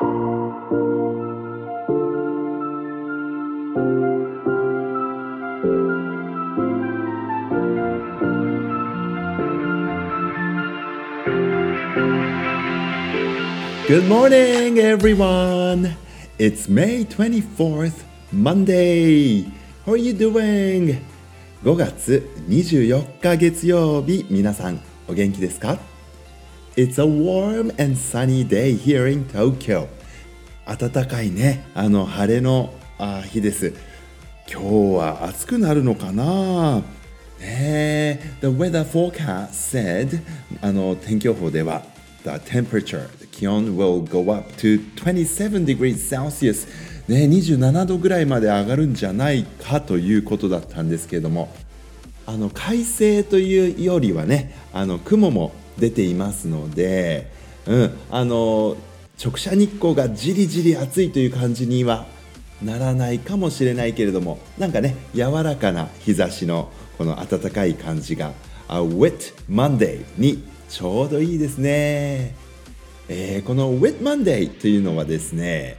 Good morning, everyone. It's May 24th, Monday. How are you doing? 5月24日月曜日、皆さんお元気ですか It's a warm and sunny day here in Tokyo. 暖かいね、あの晴れのあ日です。今日は暑くなるのかなね The weather forecast said あの天気予報では the temperature, the 気温 will go up to 27 degrees Celsius ね、27度ぐらいまで上がるんじゃないかということだったんですけれどもあの快晴というよりはねあの雲も出ていますので、うん、あの直射日光がじりじり暑いという感じにはならないかもしれないけれどもなんかね柔らかな日差しのこの暖かい感じが「A Wet Monday」にちょうどいいですね、えー、この Wet Monday というのはですね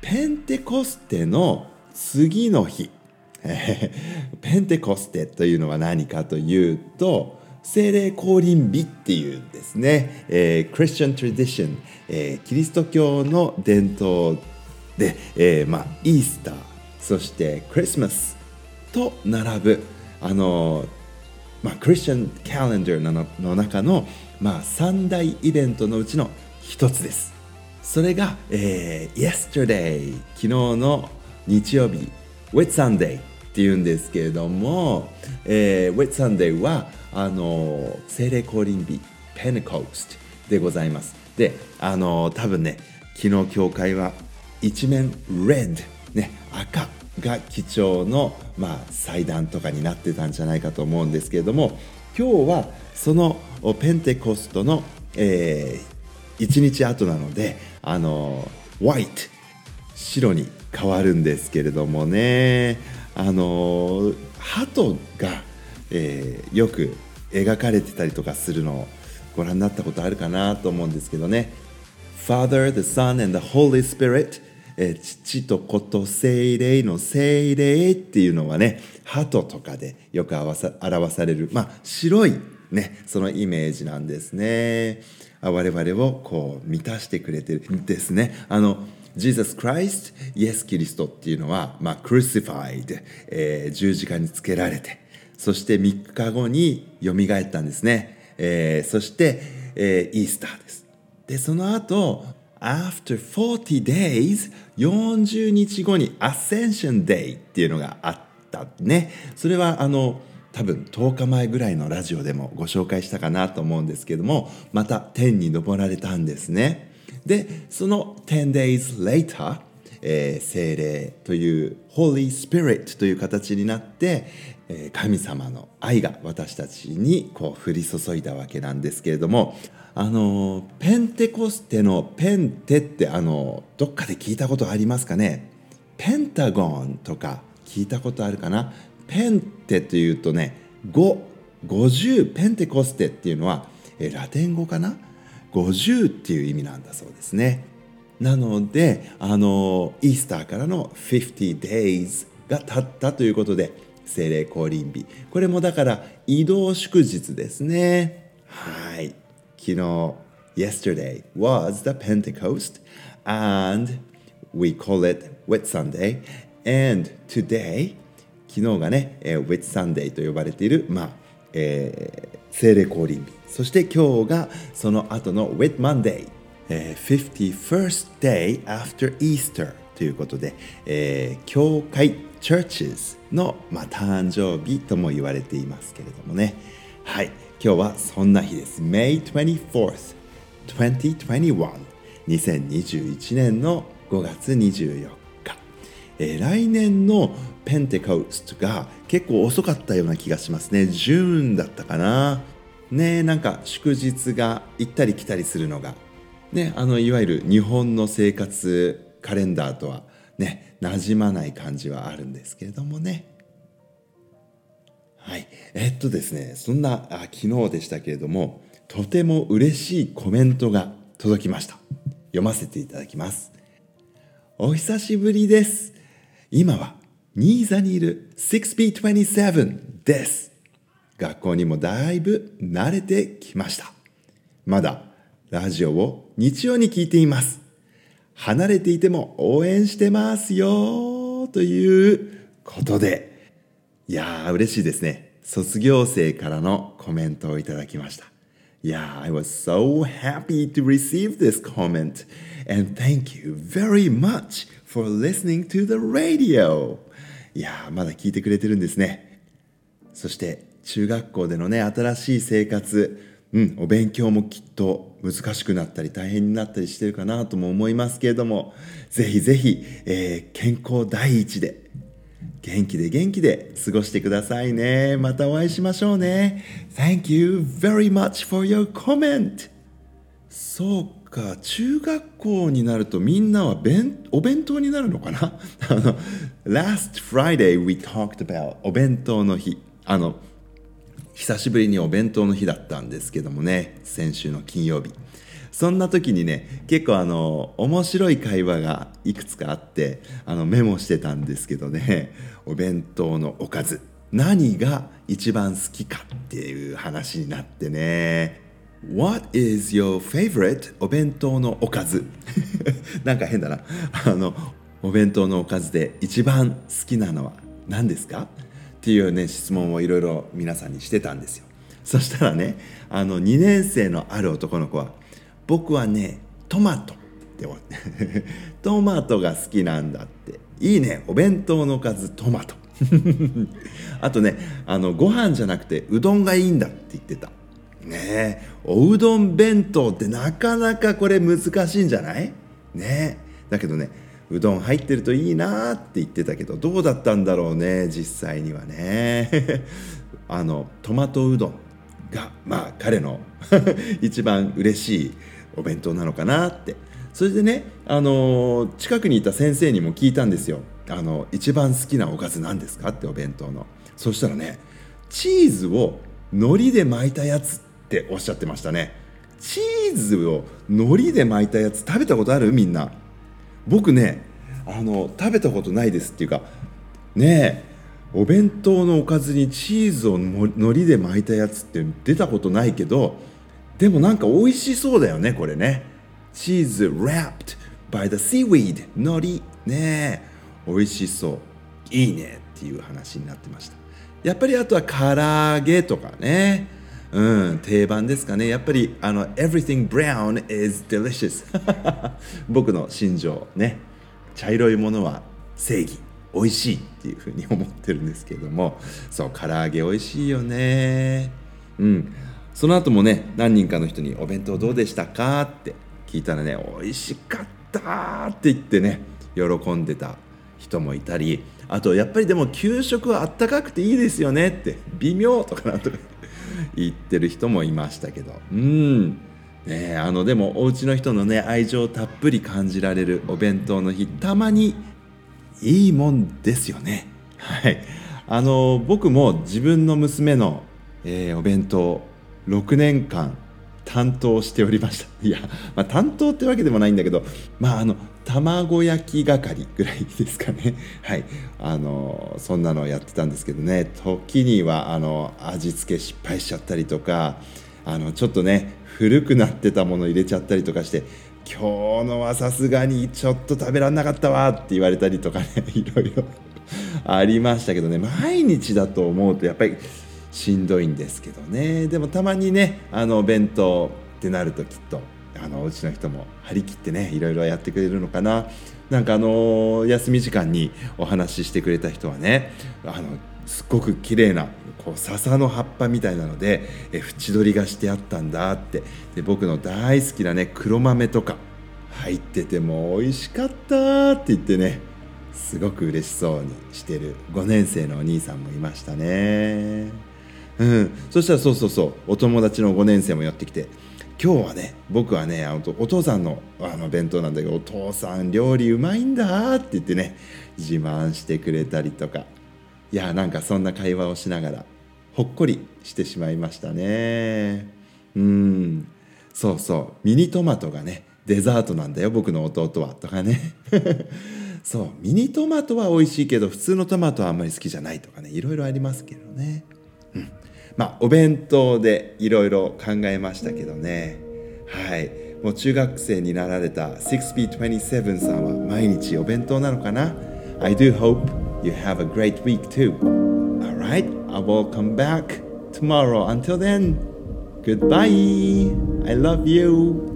ペンテコステの次の日。ペンテコステというのは何かというと精霊降臨日っていうですね、えー、クリスチャン・トラディション、えー、キリスト教の伝統で、えーまあ、イースターそしてクリスマスと並ぶあのまあ、クリスチャンカレンダーのの中の、まあ、三大イベントのうちの一つです。それが、えー、yesterday 昨日の日曜日 Wet Sunday っていうんですけれども、えー、Wet Sunday はあの精霊降臨日 Pentecost でございます。で、あの多分ね昨日教会は一面 red ね赤が基調の、まあ、祭壇とかになってたんじゃないかと思うんですけれども今日はそのペンテコストの、えー、1日後なのであのホワイト白に変わるんですけれどもねあの鳩が、えー、よく描かれてたりとかするのをご覧になったことあるかなと思うんですけどね。Father, the Son and the Holy Spirit え父と子と精霊の精霊っていうのはね鳩とかでよく表される、まあ、白い、ね、そのイメージなんですね。我々をこう満たしてくれてるんですね。あの Jesus Christ イエス・キリストっていうのは、まあ、crucified、えー、十字架につけられてそして3日後によみがえったんですね、えー、そして、えー、イースターです。でその後 after 40 days 40日後に Ascension Day っていうのがあったね。それはあの多分10日前ぐらいのラジオでもご紹介したかなと思うんですけどもまた天に昇られたんですね。でその10 days later えー、精霊という Holy Spirit という形になって、えー、神様の愛が私たちにこう降り注いだわけなんですけれどもあのペンテコステのペンテってあのどっかで聞いたことありますかね？ペンタゴンとか聞いたことあるかな？ペンテというとね550ペンテコステっていうのはえラテン語かな？50っていう意味なんだそうですね。なのであのイースターからの50 days が経ったということで精霊降臨日。これもだから移動祝日ですね。はい。昨日 yesterday was the Pentecost and we call it Wet Sunday. And today 昨日がね、Wet Sunday と呼ばれている、まあえー、聖霊降臨日。そして今日がその後の Wet Monday、えー、51st day after Easter ということで、えー、教会 churches の、まあ、誕生日とも言われていますけれどもね。はい。今日はそんな日です。May 24th, 2021 2021年の5月24日、えー、来年のペンテコストが結構遅かったような気がしますね。ジューンだったかな。ねなんか祝日が行ったり来たりするのが、ね、あのいわゆる日本の生活カレンダーとはね馴染まない感じはあるんですけれどもね。はい。えっとですね、そんなあ昨日でしたけれども、とても嬉しいコメントが届きました。読ませていただきます。お久しぶりです。今は新座にいる 6B27 です。学校にもだいぶ慣れてきました。まだラジオを日曜に聞いています。離れていても応援してますよということで、いやー嬉しいですね。卒業生からのコメントをいただきました。Yeah, I was so happy to receive this comment. And thank you very much for listening to the radio. いやまだ聞いてくれてるんですね。そして中学校でのね、新しい生活、うん、お勉強もきっと難しくなったり大変になったりしてるかなとも思いますけれども、ぜひぜひ、えー、健康第一で元気で元気で過ごしてくださいね。またお会いしましょうね。Thank you very much for your comment. そうか、中学校になるとみんなはお弁当になるのかな、Last Friday we talked about お弁当の日。あの、久しぶりにお弁当の日だったんですけどもね、先週の金曜日。そんな時にね結構あの面白い会話がいくつかあってあのメモしてたんですけどねお弁当のおかず。何が一番好きかっていう話になってね。What is your favorite お弁当のおかず？なんか変だな。あのお弁当のおかずで一番好きなのは何ですか？っていうね質問をいろいろ皆さんにしてたんですよ。そしたらねあの2年生のある男の子は僕はねトマト。っ てトマトが好きなんだって。いいね。お弁当のおかずトマト。あとねあのご飯じゃなくてうどんがいいんだって言ってた。ねおうどん弁当ってなかなかこれ難しいんじゃない？ねだけどねうどん入ってるといいなって言ってたけどどうだったんだろうね実際にはね。あのトマトうどんがまあ彼の一番嬉しいお弁当なのかなって。それでね、あの近くにいた先生にも聞いたんですよ。あの一番好きなおかず何ですかってお弁当の。そしたらねチーズを海苔で巻いたやつっておっしゃってましたね。チーズを海苔で巻いたやつ食べたことある？みんな。僕ねあの食べたことないですっていうかねえお弁当のおかずにチーズを海苔で巻いたやつって出たことないけどでもなんか美味しそうだよねこれね。チーズ wrapped by the seaweed. 海苔ね。美味しそう。いいねっていう話になってました。やっぱりあとは唐揚げとかね。うん定番ですかね。やっぱりあの everything brown is delicious. 僕の心情ね。茶色いものは正義美味しいっていうふうに思ってるんですけども。そう唐揚げ美味しいよね。うん。その後もね何人かの人に「お弁当どうでしたか?」って聞いたらね「美味しかった」って言ってね喜んでた人もいたりあとやっぱりでも給食はあったかくていいですよねって微妙とかなんとか 言ってる人もいましたけど。うん。ねあのでもお家の人のね愛情たっぷり感じられるお弁当の日たまにいいもんですよね。はい。あの僕も自分の娘の、えー、お弁当6年間担当しておりました。いや、まあ、担当ってわけでもないんだけどまああの卵焼き係ぐらいですかね。はい。あのそんなのをやってたんですけどね。時にはあの味付け失敗しちゃったりとかあのちょっとね古くなってたもの入れちゃったりとかして今日のはさすがにちょっと食べられなかったわって言われたりとかね いろいろありましたけどね。毎日だと思うとやっぱりしんどいんですけどね。でもたまにねあの弁当ってなるときっとあのお家の人も張り切ってねいろいろやってくれるのかな。なんかあの休み時間にお話ししてくれた人はねあのすっごく綺麗なこう笹の葉っぱみたいなのでえ縁取りがしてあったんだって。で僕の大好きなね黒豆とか入ってても美味しかったって言ってねすごく嬉しそうにしてる5年生のお兄さんもいましたね。うん、そしたらそうそうそう。お友達の5年生もやってきて。今日はね僕はねお父さんのあの弁当なんだけどお父さん料理うまいんだって言ってね自慢してくれたりとか。いやなんかそんな会話をしながらほっこりしてしまいましたね。うん。そうそう。ミニトマトがねデザートなんだよ僕の弟は。とかね。そう。ミニトマトは美味しいけど普通のトマトはあんまり好きじゃないとかね。いろいろありますけどね、うん、まあお弁当でいろいろ考えましたけどねはいもう中学生になられた 6P27 さんは毎日お弁当なのかな I do hope you have a great week too Alright, I will come back tomorrow. Until then, goodbye. I love you.